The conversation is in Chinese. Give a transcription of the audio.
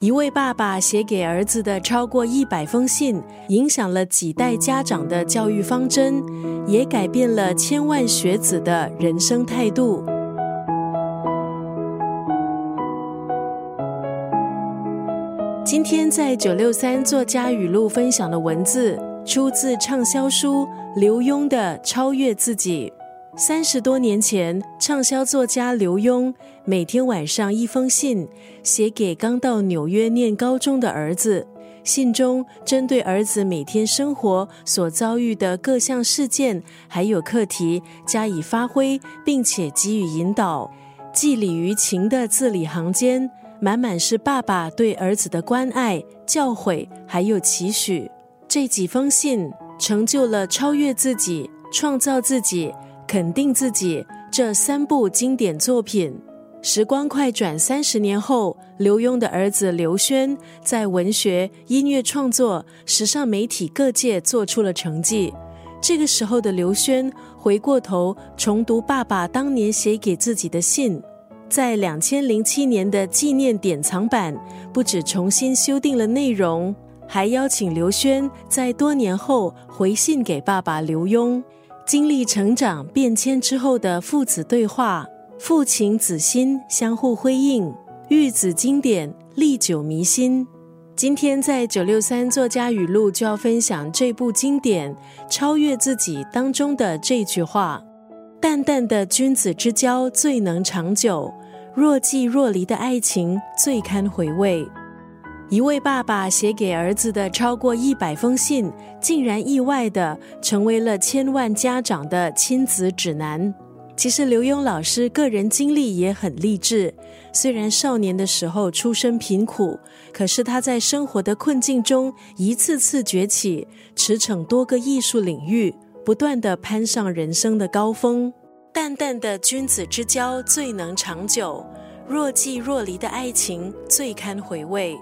一位爸爸写给儿子的超过一百封信，影响了几代家长的教育方针，也改变了千万学子的人生态度。今天在九六三作家语录分享的文字，出自畅销书刘墉的《超越自己》。三十多年前，畅销作家刘墉每天晚上一封信写给刚到纽约念高中的儿子。信中针对儿子每天生活所遭遇的各项事件还有课题加以发挥，并且给予引导。寄礼于情的字里行间，满满是爸爸对儿子的关爱、教诲还有期许。这几封信成就了超越自己、创造自己。肯定自己这三部经典作品。时光快转三十年后，刘墉的儿子刘轩在文学、音乐创作、时尚媒体各界做出了成绩。这个时候的刘轩回过头重读爸爸当年写给自己的信，在两千零七年的纪念典藏版，不止重新修订了内容，还邀请刘轩在多年后回信给爸爸刘墉。经历成长变迁之后的父子对话，父情子心相互辉映，育子经典历久弥新。今天在九六三作家语录就要分享这部经典《超越自己》当中的这句话：“淡淡的君子之交最能长久，若即若离的爱情最堪回味。”一位爸爸写给儿子的超过一百封信，竟然意外的成为了千万家长的亲子指南。其实刘墉老师个人经历也很励志，虽然少年的时候出身贫苦，可是他在生活的困境中一次次崛起，驰骋多个艺术领域，不断的攀上人生的高峰。淡淡的君子之交最能长久，若即若离的爱情最堪回味。